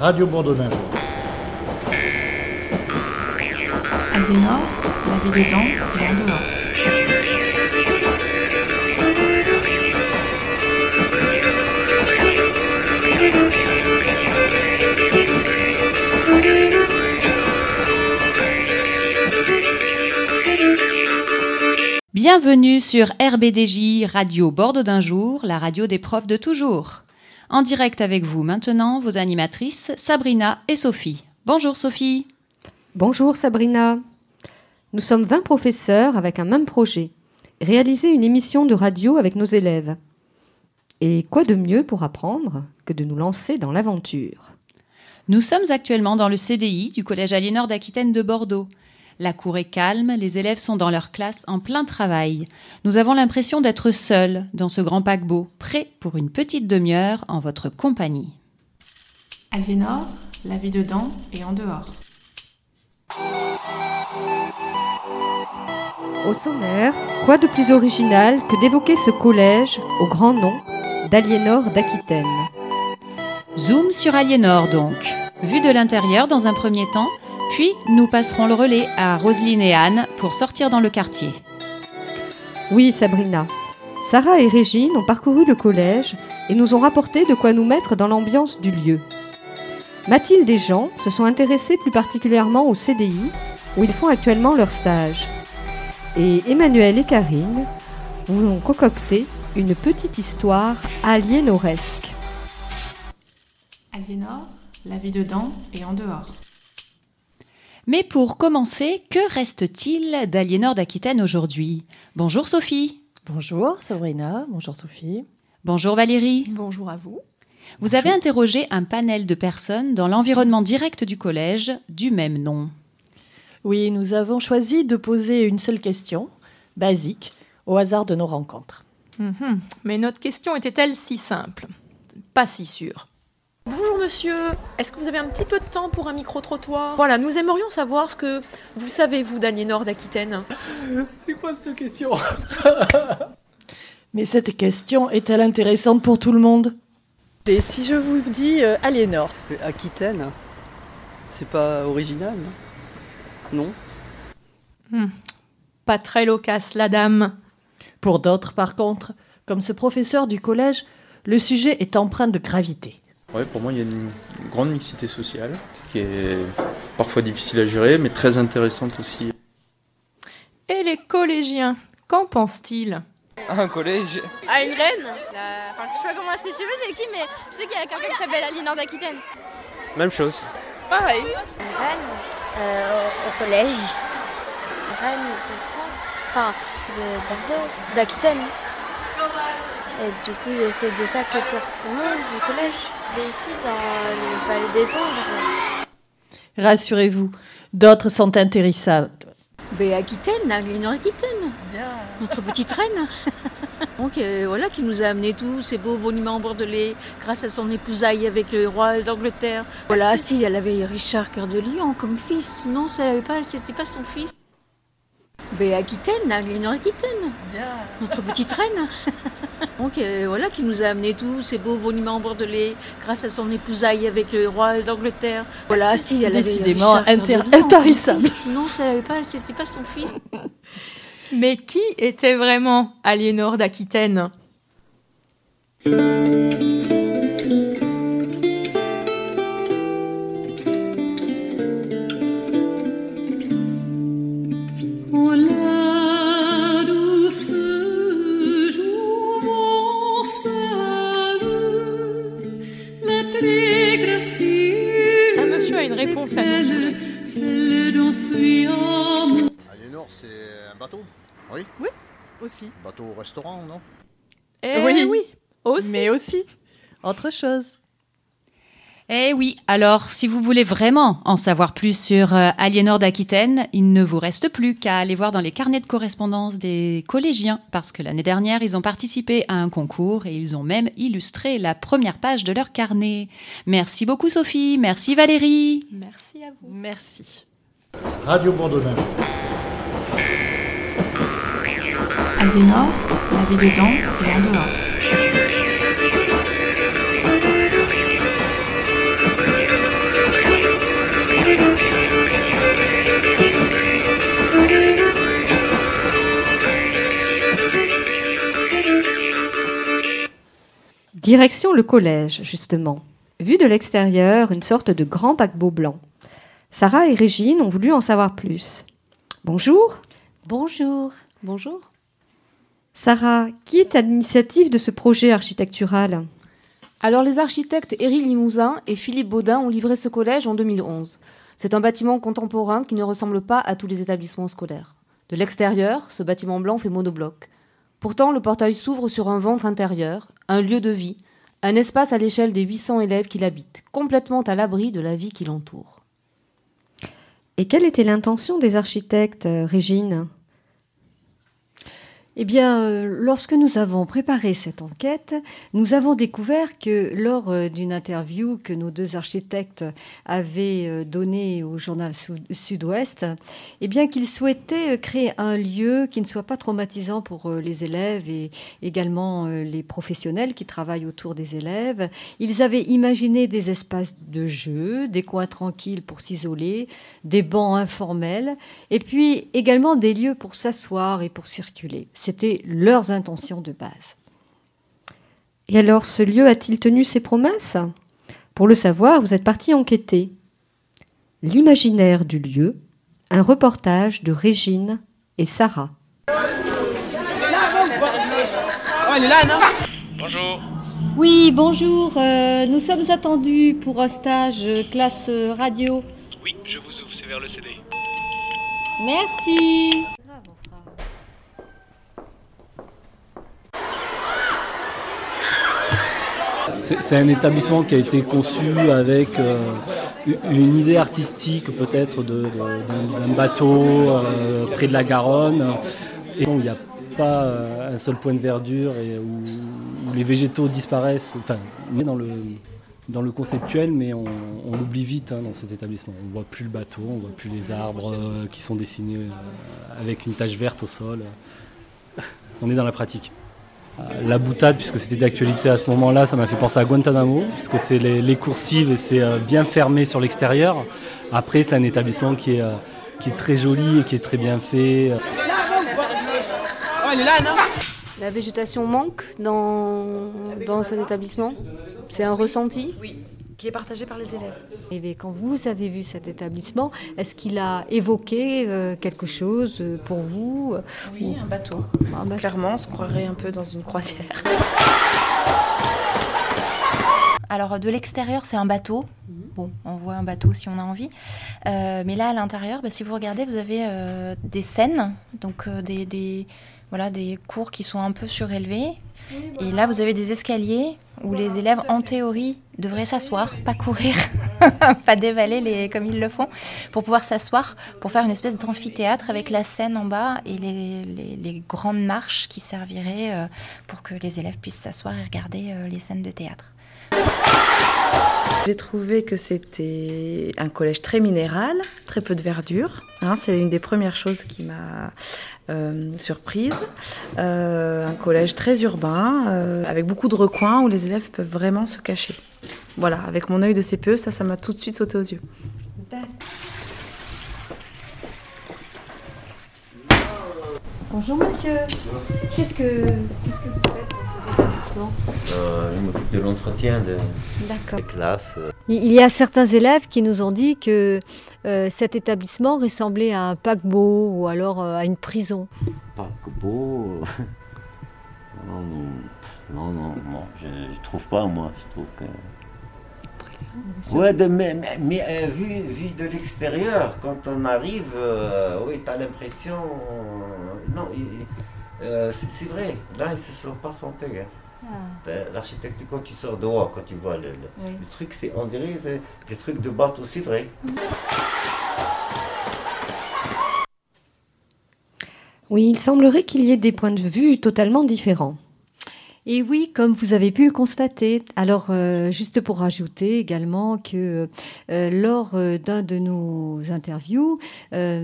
Radio Bordeaux d'un jour. Aliénor, la vie dedans et en dehors. Bienvenue sur RBDJ Radio Bordeaux d'un jour, la radio des profs de toujours. En direct avec vous maintenant, vos animatrices Sabrina et Sophie. Bonjour Sophie. Bonjour Sabrina. Nous sommes 20 professeurs avec un même projet. Réaliser une émission de radio avec nos élèves. Et quoi de mieux pour apprendre que de nous lancer dans l'aventure? Nous sommes actuellement dans le CDI du Collège Aliénor d'Aquitaine de Bordeaux. La cour est calme, les élèves sont dans leur classe en plein travail. Nous avons l'impression d'être seuls dans ce grand paquebot, prêts pour une petite demi-heure en votre compagnie. Aliénor, la vie dedans et en dehors. Au sommaire, quoi de plus original que d'évoquer ce collège au grand nom d'Aliénor d'Aquitaine? Zoom sur Aliénor donc. Vu de l'intérieur dans un premier temps, puis nous passerons le relais à Roselyne et Anne pour sortir dans le quartier. Oui, Sabrina. Sarah et Régine ont parcouru le collège et nous ont rapporté de quoi nous mettre dans l'ambiance du lieu. Mathilde et Jean se sont intéressés plus particulièrement au CDI, où ils font actuellement leur stage. Et Emmanuel et Karine vous ont concocté une petite histoire aliénoresque. Aliénor, la vie dedans et en dehors. Mais pour commencer, que reste-t-il d'Aliénor d'Aquitaine aujourd'hui? Bonjour Sophie. Bonjour Sabrina, bonjour Sophie. Bonjour Valérie. Bonjour à vous. Vous avez interrogé un panel de personnes dans l'environnement direct du collège du même nom. Oui, nous avons choisi de poser une seule question, basique, au hasard de nos rencontres. Mhm. Mais notre question était-elle si simple? Pas si sûre. Bonjour monsieur, est-ce que vous avez un petit peu de temps pour un micro-trottoir? Voilà, nous aimerions savoir ce que vous savez, vous, d'Aliénor d'Aquitaine. C'est quoi cette question? Mais cette question est-elle intéressante pour tout le monde? Et si je vous dis euh, Aliénor Mais Aquitaine C'est pas original Non? Hmm. Pas très loquace, la dame. Pour d'autres, par contre, comme ce professeur du collège, le sujet est empreint de gravité. Ouais, pour moi, il y a une grande mixité sociale qui est parfois difficile à gérer, mais très intéressante aussi. Et les collégiens, qu'en pensent-ils? Un collège À une reine? La... Enfin, je sais pas comment c'est, je sais pas c'est qui, mais je sais qu'il y a quelqu'un qui s'appelle Aliénor d'Aquitaine. Même chose. Pareil. Reine euh, au collège. Reine de France, enfin de Bordeaux, d'Aquitaine. Et du coup, c'est de ça que tire son nom du collège. Mais ici, dans le palais des ombres. Rassurez-vous, d'autres sont intérissables. Ben, Aquitaine, Aliénor Aquitaine. Notre petite reine. Donc euh, voilà, qui nous a amené tous ces beaux monuments bordelais grâce à son épousaille avec le roi d'Angleterre. Voilà, si elle avait Richard Cœur de Lion comme fils, sinon ça pas, c'était pas son fils. Ben, Aquitaine, Aliénor Aquitaine. Notre petite reine. Donc euh, voilà, qui nous a amené tous ces beaux monuments bordelais grâce à son épousaille avec le roi d'Angleterre. Voilà, si elle avait Décidément inter- intarissable. Sinon, ça avait pas, c'était pas son fils. Mais qui était vraiment Aliénor d'Aquitaine? Un monsieur a une réponse à nous. Aliénor, c'est un bateau? Oui Oui, aussi. Bateau-restaurant, non? Eh oui, oui, aussi. Mais aussi, autre chose. Eh oui, alors si vous voulez vraiment en savoir plus sur euh, Aliénor d'Aquitaine, il ne vous reste plus qu'à aller voir dans les carnets de correspondance des collégiens, parce que l'année dernière, ils ont participé à un concours et ils ont même illustré la première page de leur carnet. Merci beaucoup Sophie, merci Valérie. Merci à vous. Merci. Radio jour. Aliénor, la vie dedans et en dehors. Direction le collège, justement. Vu de l'extérieur, une sorte de grand paquebot blanc. Sarah et Régine ont voulu en savoir plus. Bonjour. Bonjour. Bonjour. Sarah, qui est à l'initiative de ce projet architectural? Alors les architectes Éric Limousin et Philippe Baudin ont livré ce collège en 2011. C'est un bâtiment contemporain qui ne ressemble pas à tous les établissements scolaires. De l'extérieur, ce bâtiment blanc fait monobloc. Pourtant, le portail s'ouvre sur un ventre intérieur, un lieu de vie, un espace à l'échelle des 800 élèves qui l'habitent, complètement à l'abri de la vie qui l'entoure. Et quelle était l'intention des architectes, euh, Régine? Eh bien, euh, lorsque nous avons préparé cette enquête, nous avons découvert que lors euh, d'une interview que nos deux architectes avaient euh, donnée au journal Sud-Ouest, eh bien qu'ils souhaitaient créer un lieu qui ne soit pas traumatisant pour les élèves et également les professionnels qui travaillent autour des élèves. Ils avaient imaginé des espaces de jeu, des coins tranquilles pour s'isoler, des bancs informels, et puis également des lieux pour s'asseoir et pour circuler. C'était leurs intentions de base. Et alors, ce lieu a-t-il tenu ses promesses? Pour le savoir, vous êtes parti enquêter. L'imaginaire du lieu, un reportage de Régine et Sarah. Elle est là, non? Bonjour. Oui, bonjour. Euh, nous sommes attendus pour un stage euh, classe euh, radio. Oui, je vous ouvre, c'est vers le CD. Merci. C'est un établissement qui a été conçu avec euh, une idée artistique peut-être d'un bateau euh, près de la Garonne. Et il n'y a pas euh, un seul point de verdure et où, les végétaux disparaissent. Enfin, on est dans le, dans le conceptuel, mais on, l'oublie vite hein, dans cet établissement. On ne voit plus le bateau, on ne voit plus les arbres qui sont dessinés avec une tache verte au sol. On est dans la pratique. La boutade, puisque c'était d'actualité à ce moment-là, ça m'a fait penser à Guantanamo, puisque c'est les, coursives et c'est euh, bien fermé sur l'extérieur. Après, c'est un établissement qui est, euh, qui est très joli et qui est très bien fait. La végétation manque dans, dans cet établissement? C'est un ressenti? Oui, qui est partagé par les élèves. Et quand vous avez vu cet établissement, est-ce qu'il a évoqué euh, quelque chose euh, pour vous euh, Oui, un bateau. un bateau. Clairement, on se croirait un peu dans une croisière. Alors de l'extérieur, c'est un bateau. Mhm. Bon, on voit un bateau si on a envie. mais là, à l'intérieur, bah, si vous regardez, vous avez des scènes, donc des, des, voilà, des cours qui sont un peu surélevés. Et là, vous avez des escaliers où les élèves, en théorie, devraient s'asseoir, pas courir, pas dévaler les, comme ils le font, pour pouvoir s'asseoir, pour faire une espèce d'amphithéâtre avec la scène en bas et les, les, grandes marches qui serviraient euh, pour que les élèves puissent s'asseoir et regarder euh, les scènes de théâtre. J'ai trouvé que c'était un collège très minéral, très peu de verdure. Hein, c'est une des premières choses qui m'a euh, surprise. Euh, un collège très urbain, euh, avec beaucoup de recoins où les élèves peuvent vraiment se cacher. Voilà, avec mon œil de CPE, ça, ça m'a tout de suite sauté aux yeux. Bonjour monsieur. Qu'est-ce que, vous faites? Établissement euh, Je m'occupe de l'entretien de, des classes. Il y a certains élèves qui nous ont dit que euh, cet établissement ressemblait à un paquebot ou alors euh, à une prison. Paquebot Non, non, non, non, je ne trouve pas moi. Je trouve que Ouais, mais, mais, euh, vu, vu, de l'extérieur, quand on arrive, euh, oui, tu as l'impression. Euh, non, c'est vrai, là, ils se sont pas trompés. Hein. Ah. Ben, l'architecte, quand tu sors dehors, quand tu vois le, truc, c'est, on dirait des trucs de bateau, c'est vrai. Oui, il semblerait qu'il y ait des points de vue totalement différents. Et oui, comme vous avez pu le constater. Alors, euh, juste pour rajouter également que euh, lors euh, d'un de nos interviews,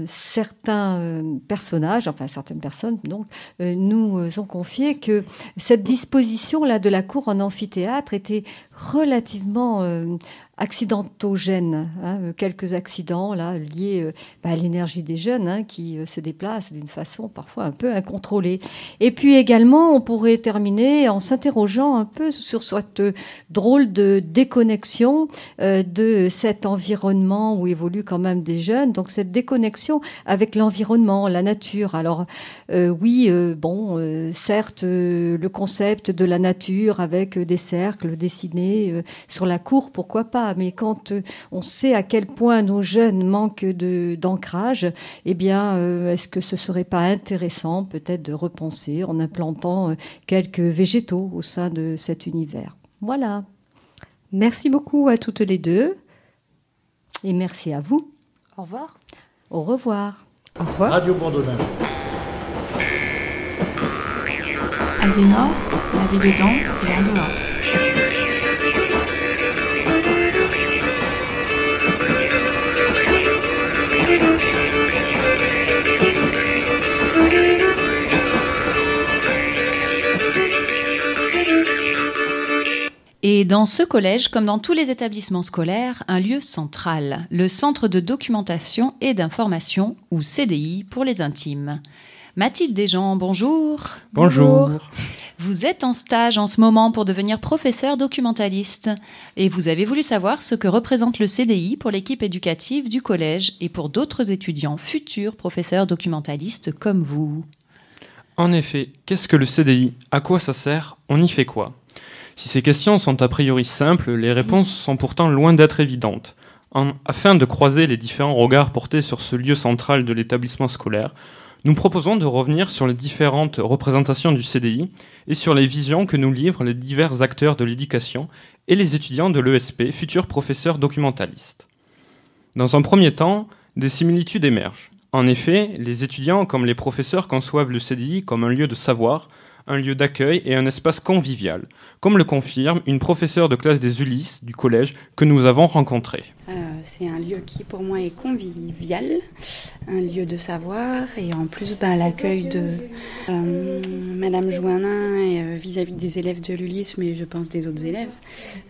certains personnages, enfin certaines personnes, donc, nous ont confié que cette disposition-là de la cour en amphithéâtre était relativement accidentogènes, hein, euh, quelques accidents liés euh, bah, à l'énergie des jeunes hein, qui euh, se déplacent d'une façon parfois un peu incontrôlée. Et puis également, on pourrait terminer en s'interrogeant un peu sur cette drôle de déconnexion de cet environnement où évoluent quand même des jeunes. Donc cette déconnexion avec l'environnement, la nature. Alors oui, bon, certes, le concept de la nature avec des cercles dessinés sur la cour, pourquoi pas Mais quand euh, on sait à quel point nos jeunes manquent de- d'ancrage, eh bien, euh, est-ce que ce serait pas intéressant peut-être de repenser en implantant euh, quelques végétaux au sein de cet univers? Voilà. Merci beaucoup à toutes les deux. Et merci à vous. Au revoir. Au revoir. Au revoir. Radio Bourdonnage. Aliénor, la vie dedans et en dehors. Et dans ce collège, comme dans tous les établissements scolaires, un lieu central, le Centre de documentation et d'information, ou CDI pour les intimes. Mathilde Desjans, bonjour. Bonjour. Vous êtes en stage en ce moment pour devenir professeur documentaliste et vous avez voulu savoir ce que représente le CDI pour l'équipe éducative du collège et pour d'autres étudiants futurs professeurs documentalistes comme vous. En effet, qu'est-ce que le CDI À quoi ça sert? On y fait quoi? Si ces questions sont a priori simples, les réponses sont pourtant loin d'être évidentes. En- afin de croiser les différents regards portés sur ce lieu central de l'établissement scolaire, nous proposons de revenir sur les différentes représentations du CDI et sur les visions que nous livrent les divers acteurs de l'éducation et les étudiants de l'ESP, futurs professeurs documentalistes. Dans un premier temps, des similitudes émergent. En effet, les étudiants comme les professeurs conçoivent le CDI comme un lieu de savoir, un lieu d'accueil et un espace convivial, comme le confirme une professeure de classe des Ulysses du collège que nous avons rencontrée. Euh, c'est un lieu qui pour moi est convivial, un lieu de savoir et en plus ben, l'accueil de euh, Madame Joannin euh, vis-à-vis des élèves de l'Ulysse, mais je pense des autres élèves,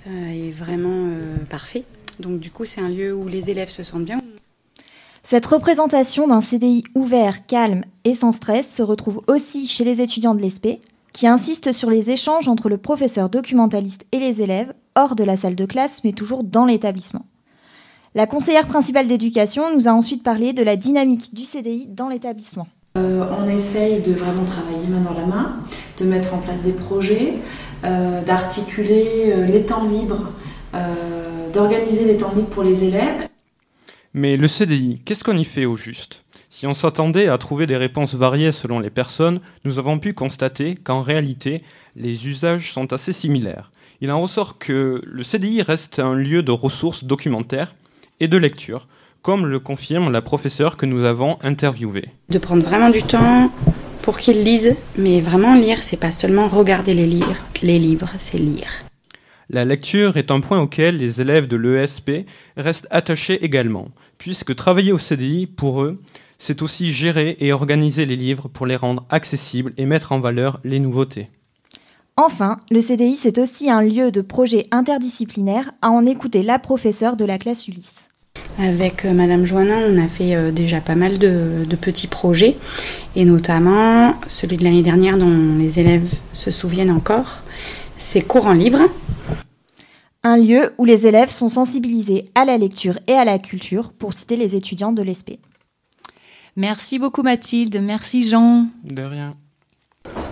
euh, est vraiment parfait. Donc du coup c'est un lieu où les élèves se sentent bien. Cette représentation d'un CDI ouvert, calme et sans stress se retrouve aussi chez les étudiants de l'ESP, qui insistent sur les échanges entre le professeur documentaliste et les élèves, hors de la salle de classe, mais toujours dans l'établissement. La conseillère principale d'éducation nous a ensuite parlé de la dynamique du CDI dans l'établissement. Euh, on essaye de vraiment travailler main dans la main, de mettre en place des projets, euh, d'articuler euh, les temps libres, d'organiser les temps libres pour les élèves. Mais le CDI, qu'est-ce qu'on y fait au juste? Si on s'attendait à trouver des réponses variées selon les personnes, nous avons pu constater qu'en réalité, les usages sont assez similaires. Il en ressort que le CDI reste un lieu de ressources documentaires et de lecture, comme le confirme la professeure que nous avons interviewée. De prendre vraiment du temps pour qu'ils lisent, mais vraiment lire, c'est pas seulement regarder les livres, les livres, c'est lire. La lecture est un point auquel les élèves de l'ESP restent attachés également, puisque travailler au CDI, pour eux, c'est aussi gérer et organiser les livres pour les rendre accessibles et mettre en valeur les nouveautés. Enfin, le CDI, c'est aussi un lieu de projet interdisciplinaire à en écouter la professeure de la classe Ulysse. Avec euh, Madame Joannin, on a fait euh, déjà pas mal de, de petits projets, et notamment celui de l'année dernière dont les élèves se souviennent encore, c'est Cours en livre. Un lieu où les élèves sont sensibilisés à la lecture et à la culture, pour citer les étudiants de l'ESP. Merci beaucoup Mathilde, merci Jean. De rien.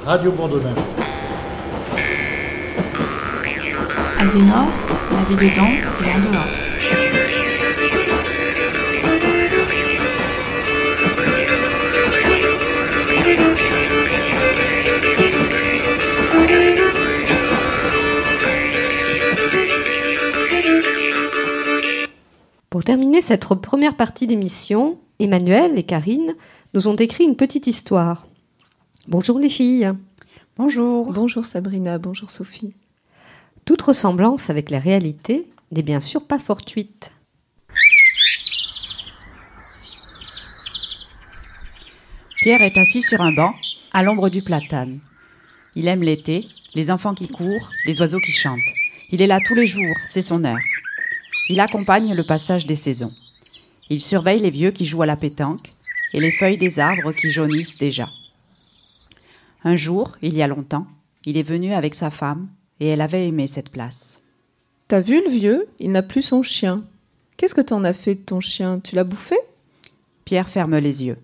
Radio Bourdonnage. Aliénor, la vie dedans et en dehors. Pour terminer cette première partie d'émission, Emmanuel et Karine nous ont écrit une petite histoire. Bonjour les filles. Bonjour. Bonjour Sabrina, bonjour Sophie. Toute ressemblance avec la réalité n'est bien sûr pas fortuite. Pierre est assis sur un banc, à l'ombre du platane. Il aime l'été, les enfants qui courent, les oiseaux qui chantent. Il est là tous les jours, c'est son heure. Il accompagne le passage des saisons. Il surveille les vieux qui jouent à la pétanque et les feuilles des arbres qui jaunissent déjà. Un jour, il y a longtemps, il est venu avec sa femme et elle avait aimé cette place. T'as vu le vieux? Il n'a plus son chien. Qu'est-ce que t'en as fait de ton chien? Tu l'as bouffé? Pierre ferme les yeux.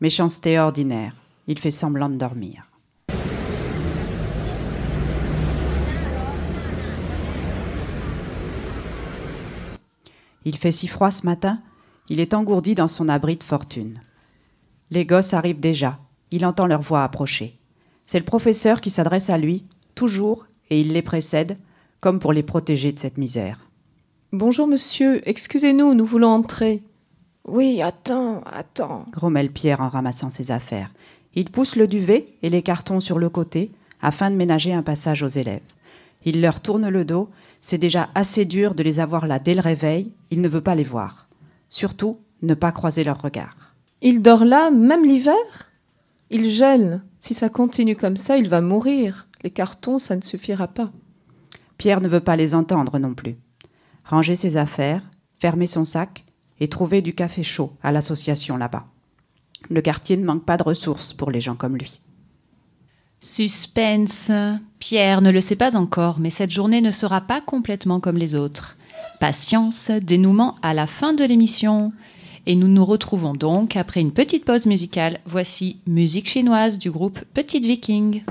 Méchanceté ordinaire. Il fait semblant de dormir. Il fait si froid ce matin, il est engourdi dans son abri de fortune. Les gosses arrivent déjà, il entend leur voix approcher. C'est le professeur qui s'adresse à lui, toujours, et il les précède, comme pour les protéger de cette misère. Bonjour monsieur, excusez-nous, nous voulons entrer. Oui, attends, attends. grommelle Pierre en ramassant ses affaires. Il pousse le duvet et les cartons sur le côté afin de ménager un passage aux élèves. Il leur tourne le dos, c'est déjà assez dur de les avoir là dès le réveil, il ne veut pas les voir. Surtout, ne pas croiser leurs regards. Il dort là, même l'hiver? Il gèle. Si ça continue comme ça, il va mourir. Les cartons, ça ne suffira pas. Pierre ne veut pas les entendre non plus. Ranger ses affaires, fermer son sac et trouver du café chaud à l'association là-bas. Le quartier ne manque pas de ressources pour les gens comme lui. Suspense. Pierre ne le sait pas encore, mais cette journée ne sera pas complètement comme les autres. Patience, dénouement à la fin de l'émission. Et nous nous retrouvons donc après une petite pause musicale. Voici musique chinoise du groupe Petite Viking.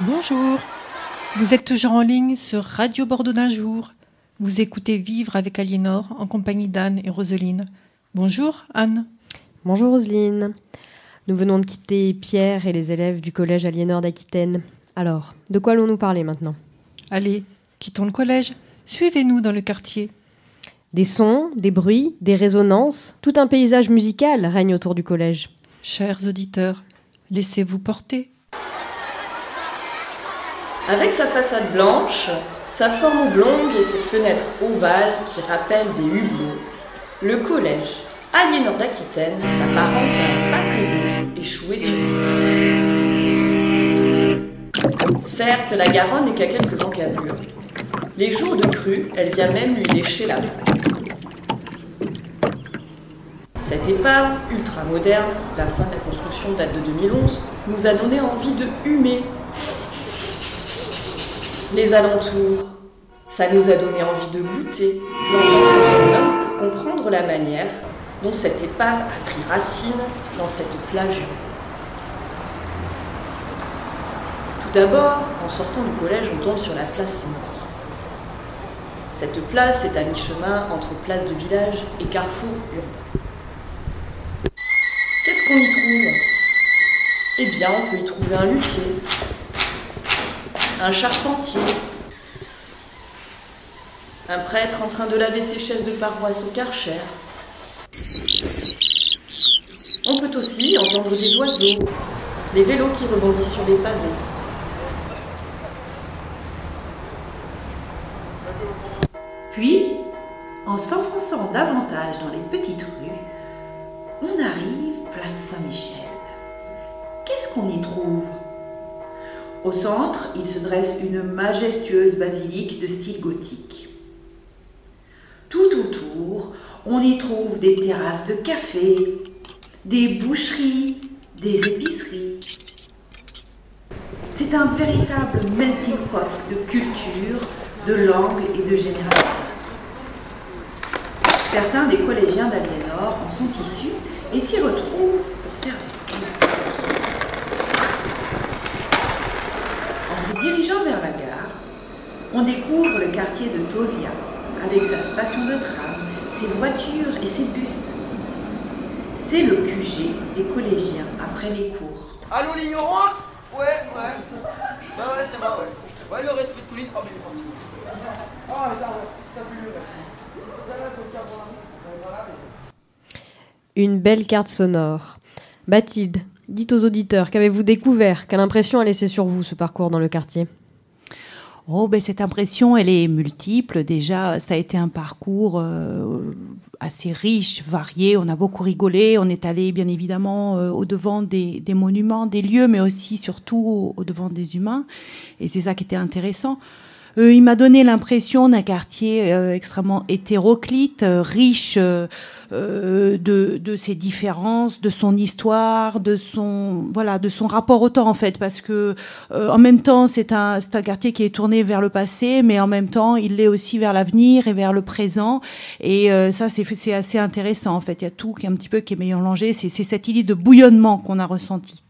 Bonjour, vous êtes toujours en ligne sur Radio Bordeaux d'un jour. Vous écoutez Vivre avec Aliénor en compagnie d'Anne et Roseline. Bonjour Anne. Bonjour Roseline. Nous venons de quitter Pierre et les élèves du collège Aliénor d'Aquitaine. Alors, de quoi allons-nous parler maintenant? Allez, quittons le collège. Suivez-nous dans le quartier. Des sons, des bruits, des résonances, tout un paysage musical règne autour du collège. Chers auditeurs, laissez-vous porter. Avec sa façade blanche, sa forme oblongue et ses fenêtres ovales qui rappellent des hublots, le collège Aliénor d'Aquitaine s'apparente à un paquebot échoué sur une Certes, la Garonne n'est qu'à quelques encablures. Les jours de crue, elle vient même lui lécher la proue. Cette épave, ultra moderne, la fin de la construction date de 2011, nous a donné envie de humer les alentours. Ça nous a donné envie de goûter l'ambiance urbaine pour comprendre la manière dont cette épave a pris racine dans cette plage. Tout d'abord, en sortant du collège, on tombe sur la place Saint-Maurice. Cette place est à mi-chemin entre place de village et carrefour urbain. Qu'est-ce qu'on y trouve? Eh bien, on peut y trouver un luthier, un charpentier, un prêtre en train de laver ses chaises de paroisse au karcher. On peut aussi entendre des oiseaux, les vélos qui rebondissent sur les pavés. Puis, en s'enfonçant davantage dans les petites rues, on arrive place Saint-Michel. Qu'est-ce qu'on y trouve? Au centre, il se dresse une majestueuse basilique de style gothique. On y trouve des terrasses de café, des boucheries, des épiceries. C'est un véritable melting pot de culture, de langues et de générations. Certains des collégiens d'Aliénor en sont issus et s'y retrouvent pour faire du ski. En se dirigeant vers la gare, on découvre le quartier de Tosia avec sa station de tram, ses voitures et ses bus. C'est le QG des collégiens après les cours. Allô l'ignorance? Ouais, ouais. Bah ouais, c'est moi, ouais. Ouais, le respect de Pauline. Oh, mais il est parti. Ah, ça, ouais. T'as vu le reste. Ça va, ton cas pour la Voilà, mais... Une belle carte sonore. Bathilde, dites aux auditeurs, qu'avez-vous découvert? Quelle impression a laissé sur vous ce parcours dans le quartier? Oh, ben cette impression, elle est multiple. Déjà, ça a été un parcours euh, assez riche, varié. On a beaucoup rigolé. On est allé, bien évidemment, euh, au-devant des, monuments, des lieux, mais aussi, surtout, au-devant des humains. Et c'est ça qui était intéressant. Euh, il m'a donné l'impression d'un quartier extrêmement hétéroclite, riche euh, de, de ses différences, de son histoire, de son voilà, de son rapport au temps en fait, parce que euh, en même temps c'est un c'est un quartier qui est tourné vers le passé, mais en même temps il l'est aussi vers l'avenir et vers le présent. Et euh, ça c'est c'est assez intéressant en fait. Il y a tout qui est un petit peu qui est mélangé. C'est c'est cette idée de bouillonnement qu'on a ressenti.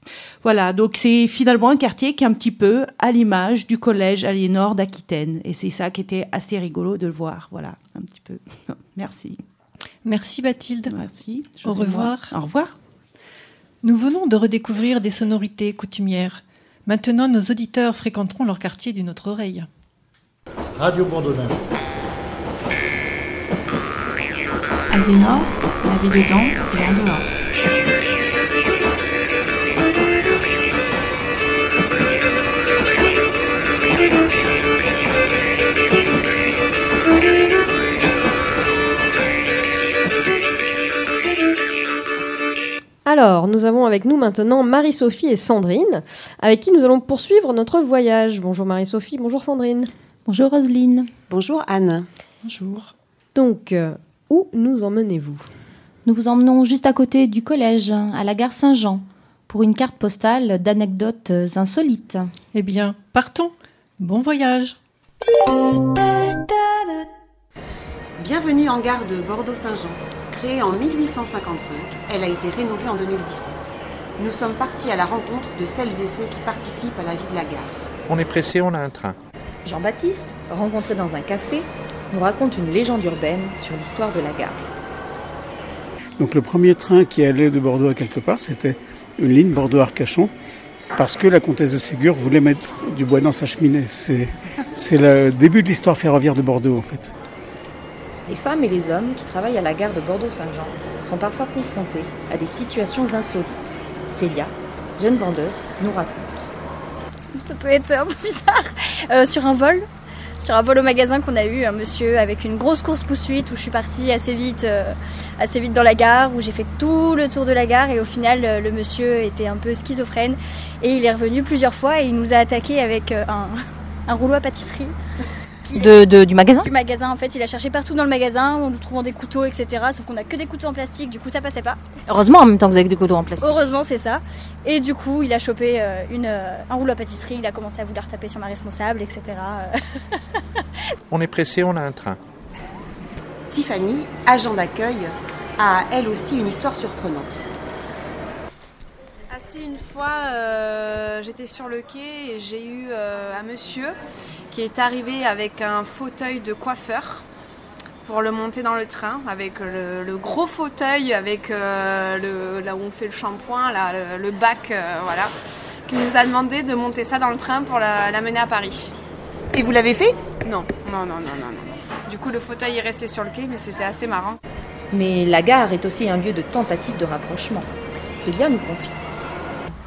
Voilà, donc c'est finalement un quartier qui est un petit peu à l'image du collège Aliénor d'Aquitaine. Et c'est ça qui était assez rigolo de le voir. Voilà, un petit peu. Merci. Merci Bathilde. Merci. Au revoir. Au revoir. Nous venons de redécouvrir des sonorités coutumières. Maintenant, nos auditeurs fréquenteront leur quartier d'une autre oreille. Radio Bourdonnage. Aliénor, la vie dedans et en dehors. Alors, nous avons avec nous maintenant Marie-Sophie et Sandrine, avec qui nous allons poursuivre notre voyage. Bonjour Marie-Sophie, bonjour Sandrine. Bonjour Roselyne. Bonjour Anne. Bonjour. Donc, euh, où nous emmenez-vous? Nous vous emmenons juste à côté du collège, à la gare Saint-Jean, pour une carte postale d'anecdotes insolites. Eh bien, partons. Bon voyage. Bienvenue en gare de Bordeaux-Saint-Jean. Créée en 1855, elle a été rénovée en 2017. Nous sommes partis à la rencontre de celles et ceux qui participent à la vie de la gare. On est pressé, on a un train. Jean-Baptiste, rencontré dans un café, nous raconte une légende urbaine sur l'histoire de la gare. Donc le premier train qui allait de Bordeaux à quelque part, c'était une ligne Bordeaux-Arcachon, parce que la comtesse de Ségur voulait mettre du bois dans sa cheminée. C'est, c'est le début de l'histoire ferroviaire de Bordeaux en fait. Les femmes et les hommes qui travaillent à la gare de Bordeaux-Saint-Jean sont parfois confrontés à des situations insolites. Célia, jeune vendeuse, nous raconte. Ça peut être un peu bizarre. Euh, sur un vol, sur un vol au magasin qu'on a eu, un monsieur avec une grosse course poursuite où je suis partie assez vite, euh, assez vite dans la gare, où j'ai fait tout le tour de la gare et au final euh, le monsieur était un peu schizophrène et il est revenu plusieurs fois et il nous a attaqué avec un rouleau à pâtisserie. De- de- du magasin Du magasin en fait, il a cherché partout dans le magasin en nous trouvant des couteaux etc. Sauf qu'on a que des couteaux en plastique, du coup ça passait pas. Heureusement en même temps que vous avez des couteaux en plastique. Heureusement, c'est ça. Et du coup, il a chopé euh, une, euh, un rouleau à pâtisserie, il a commencé à vouloir taper sur ma responsable, etc. Euh, On est pressé, on a un train. Tiffany, agent d'accueil, a elle aussi une histoire surprenante. Une fois, euh, j'étais sur le quai et j'ai eu euh, un monsieur qui est arrivé avec un fauteuil de coiffeur pour le monter dans le train, avec le, le gros fauteuil, avec euh, le, là où on fait le shampoing, le, le bac, voilà, qui nous a demandé de monter ça dans le train pour la- l'amener à Paris. Et vous l'avez fait? Non, non, non, non, non, non. Du coup, le fauteuil est resté sur le quai, mais c'était assez marrant. Mais la gare est aussi un lieu de tentative de rapprochement. Célia nous confie.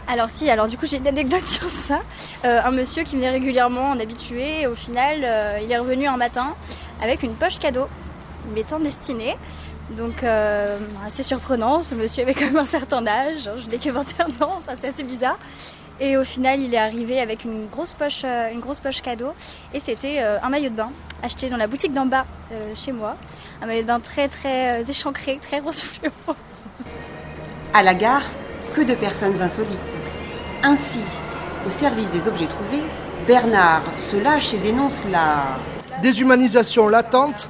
Alors si, alors du coup j'ai une anecdote sur ça. Euh, un monsieur qui venait régulièrement en habitué, au final euh, il est revenu un matin avec une poche cadeau m'étant destinée. Donc euh, assez surprenant, ce monsieur avait quand même un certain âge, hein, je n'ai que 21 ans, ça c'est assez bizarre. Et au final il est arrivé avec une grosse poche, cadeau et c'était un maillot de bain acheté dans la boutique d'en bas chez moi. un maillot de bain très très échancré, très rose fluo. À la gare, que de personnes insolites. Ainsi, au service des objets trouvés, Bernard se lâche et dénonce la... Déshumanisation latente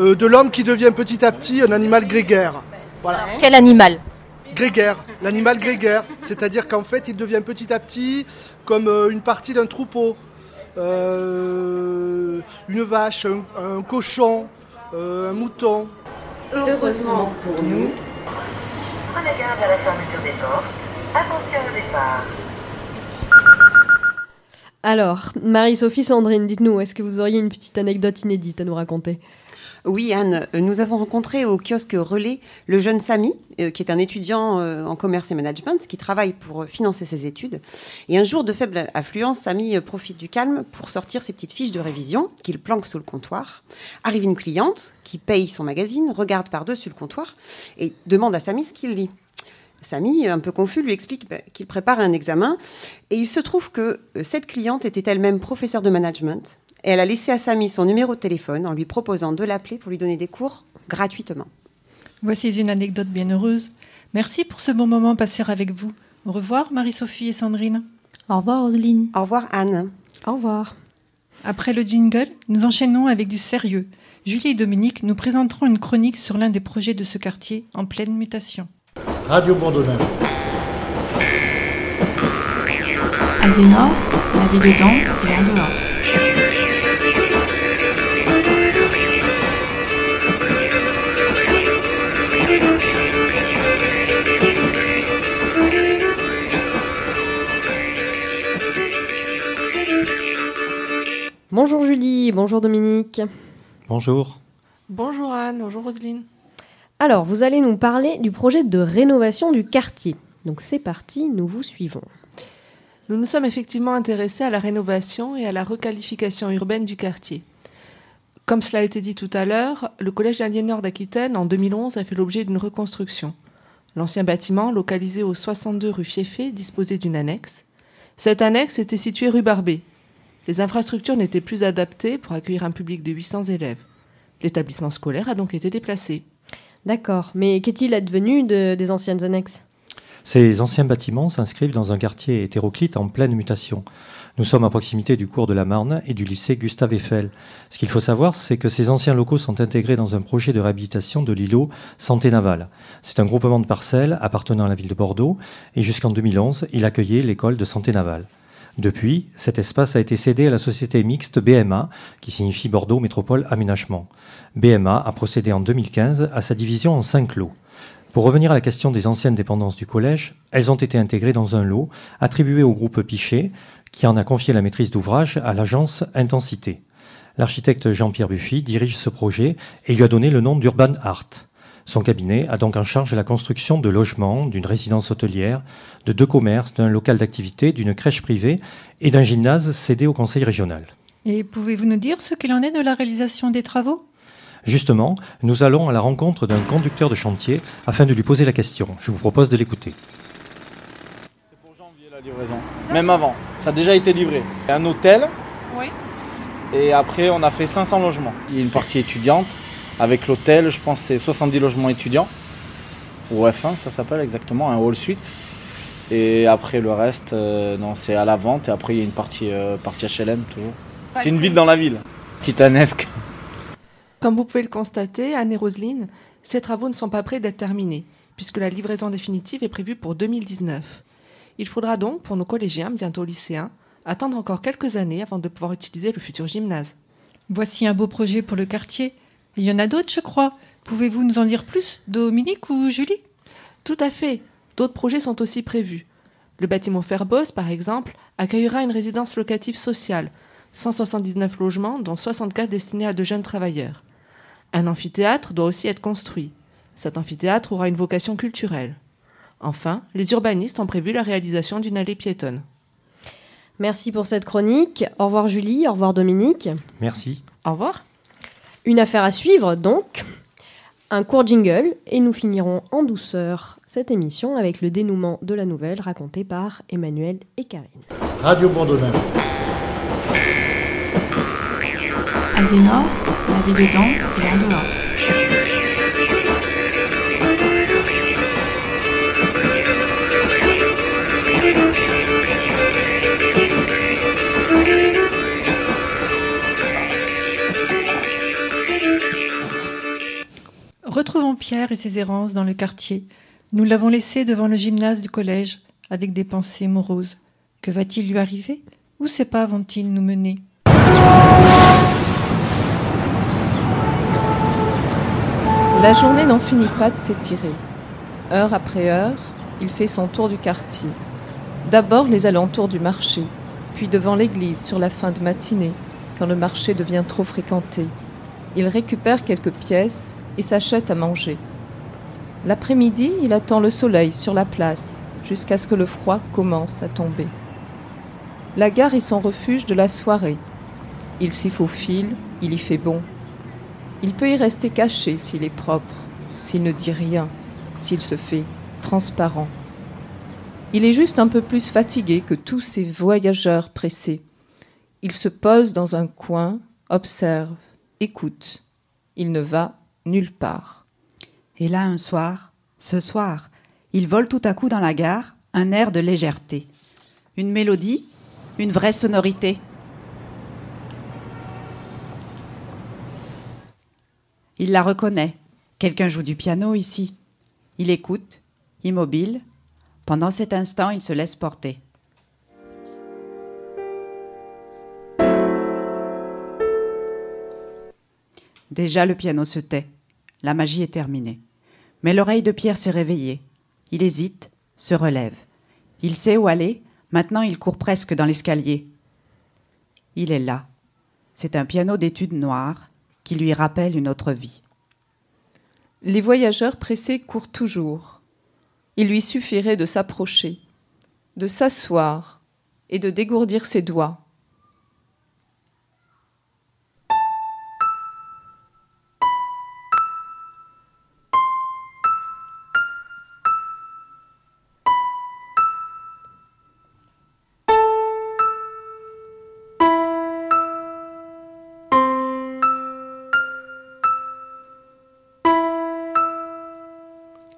euh, de l'homme qui devient petit à petit un animal grégaire. Voilà. Quel animal? Grégaire, l'animal grégaire. C'est-à-dire qu'en fait, il devient petit à petit comme euh, une partie d'un troupeau. Euh, une vache, un, un cochon, euh, un mouton. Heureusement pour nous, Prenez garde à la fermeture des portes. Attention au départ. Alors, Marie-Sophie Sandrine, dites-nous, est-ce que vous auriez une petite anecdote inédite à nous raconter? Oui, Anne, euh, nous avons rencontré au kiosque Relais le jeune Samy, euh, qui est un étudiant euh, en commerce et management, qui travaille pour financer ses études. Et un jour de faible affluence, Samy profite du calme pour sortir ses petites fiches de révision qu'il planque sous le comptoir. Arrive une cliente qui paye son magazine, regarde par-dessus le comptoir et demande à Samy ce qu'il lit. Samy, un peu confus, lui explique bah, qu'il prépare un examen. Et il se trouve que cette cliente était elle-même professeure de management. Et elle a laissé à Samy son numéro de téléphone en lui proposant de l'appeler pour lui donner des cours gratuitement. Voici une anecdote bien heureuse. Merci pour ce bon moment passé avec vous. Au revoir Marie-Sophie et Sandrine. Au revoir Roselyne. Au revoir Anne. Au revoir. Après le jingle, nous enchaînons avec du sérieux. Julie et Dominique nous présenteront une chronique sur l'un des projets de ce quartier en pleine mutation. Radio Bourdonnage. Aliénor, la vie dedans et en dehors. Bonjour Julie, bonjour Dominique. Bonjour. Bonjour Anne, bonjour Roselyne. Alors, vous allez nous parler du projet de rénovation du quartier. Donc c'est parti, nous vous suivons. Nous nous sommes effectivement intéressés à la rénovation et à la requalification urbaine du quartier. Comme cela a été dit tout à l'heure, le Collège d'Aliénor d'Aquitaine, en 2011, a fait l'objet d'une reconstruction. L'ancien bâtiment, localisé au 62 rue Fieffé, disposait d'une annexe. Cette annexe était située rue Barbet. Les infrastructures n'étaient plus adaptées pour accueillir un public de 800 élèves. L'établissement scolaire a donc été déplacé. D'accord, mais qu'est-il advenu de- des anciennes annexes? Ces anciens bâtiments s'inscrivent dans un quartier hétéroclite en pleine mutation. Nous sommes à proximité du cours de la Marne et du lycée Gustave Eiffel. Ce qu'il faut savoir, c'est que ces anciens locaux sont intégrés dans un projet de réhabilitation de l'îlot Santé Navale. C'est un groupement de parcelles appartenant à la ville de Bordeaux et jusqu'en 2011, il accueillait l'école de santé navale. Depuis, cet espace a été cédé à la société mixte BMA, qui signifie Bordeaux Métropole Aménagement. BMA a procédé en 2015 à sa division en cinq lots. Pour revenir à la question des anciennes dépendances du collège, elles ont été intégrées dans un lot attribué au groupe Pichet, qui en a confié la maîtrise d'ouvrage à l'agence Intensité. L'architecte Jean-Pierre Buffy dirige ce projet et lui a donné le nom d'Urban Art. Son cabinet a donc en charge la construction de logements, d'une résidence hôtelière, de deux commerces, d'un local d'activité, d'une crèche privée et d'un gymnase cédé au conseil régional. Et pouvez-vous nous dire ce qu'il en est de la réalisation des travaux? Justement, nous allons à la rencontre d'un conducteur de chantier afin de lui poser la question. Je vous propose de l'écouter. la livraison. Même avant, ça a déjà été livré. Un hôtel. Oui. Et après, on a fait 500 logements. Il y a une partie étudiante. Avec l'hôtel, je pense que c'est 70 logements étudiants. Ou F1, ça s'appelle exactement, un hall suite. Et après, le reste, euh, non, c'est à la vente. Et après, il y a une partie, euh, partie HLM toujours. C'est une ville dans la ville. Titanesque. Comme vous pouvez le constater, Anne et Roselyne, ces travaux ne sont pas prêts d'être terminés, puisque la livraison définitive est prévue pour 2019. Il faudra donc, pour nos collégiens, bientôt lycéens, attendre encore quelques années avant de pouvoir utiliser le futur gymnase. Voici un beau projet pour le quartier. Il y en a d'autres, je crois. Pouvez-vous nous en dire plus, Dominique ou Julie? Tout à fait. D'autres projets sont aussi prévus. Le bâtiment Ferbos, par exemple, accueillera une résidence locative sociale, 179 logements, dont 64 destinés à de jeunes travailleurs. Un amphithéâtre doit aussi être construit. Cet amphithéâtre aura une vocation culturelle. Enfin, les urbanistes ont prévu la réalisation d'une allée piétonne. Merci pour cette chronique. Au revoir Julie, au revoir Dominique. Merci. Au revoir. Une affaire à suivre donc. Un court jingle et nous finirons en douceur cette émission avec le dénouement de la nouvelle racontée par Emmanuel et Karine. Radio Bourdonnage. Aliénor, la vie dedans et en dehors. Retrouvons Pierre et ses errances dans le quartier. Nous l'avons laissé devant le gymnase du collège avec des pensées moroses. Que va-t-il lui arriver? Où ces pas vont-ils nous mener? La journée n'en finit pas de s'étirer. Heure après heure, il fait son tour du quartier. D'abord les alentours du marché, puis devant l'église sur la fin de matinée, quand le marché devient trop fréquenté. Il récupère quelques pièces et s'achète à manger. L'après-midi, il attend le soleil sur la place, jusqu'à ce que le froid commence à tomber. La gare est son refuge de la soirée. Il s'y faufile, il y fait bon. Il peut y rester caché s'il est propre, s'il ne dit rien, s'il se fait transparent. Il est juste un peu plus fatigué que tous ces voyageurs pressés. Il se pose dans un coin, observe, écoute. Il ne va nulle part. Et là, un soir, ce soir, il vole tout à coup dans la gare un air de légèreté. Une mélodie, une vraie sonorité. Il la reconnaît. Quelqu'un joue du piano ici. Il écoute, immobile. Pendant cet instant, il se laisse porter. Déjà, le piano se tait. La magie est terminée. Mais l'oreille de Pierre s'est réveillée. Il hésite, se relève. Il sait où aller. Maintenant, il court presque dans l'escalier. Il est là. C'est un piano d'études noires qui lui rappelle une autre vie. Les voyageurs pressés courent toujours. Il lui suffirait de s'approcher, de s'asseoir et de dégourdir ses doigts.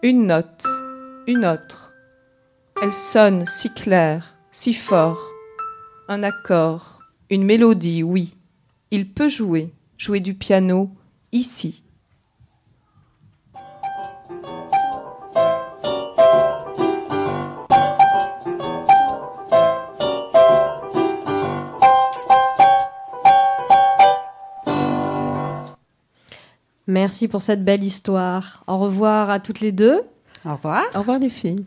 Une note, une autre. Elle sonne si claire, si fort. Un accord, une mélodie, oui. Il peut jouer, jouer du piano, ici. Merci pour cette belle histoire. Au revoir à toutes les deux. Au revoir. Au revoir les filles.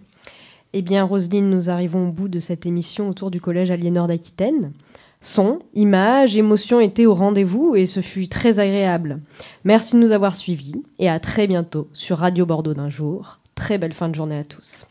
Eh bien, Roselyne, nous arrivons au bout de cette émission autour du collège Aliénor d'Aquitaine. Son, images, émotions étaient au rendez-vous et ce fut très agréable. Merci de nous avoir suivis et à très bientôt sur Radio Bordeaux d'un jour. Très belle fin de journée à tous.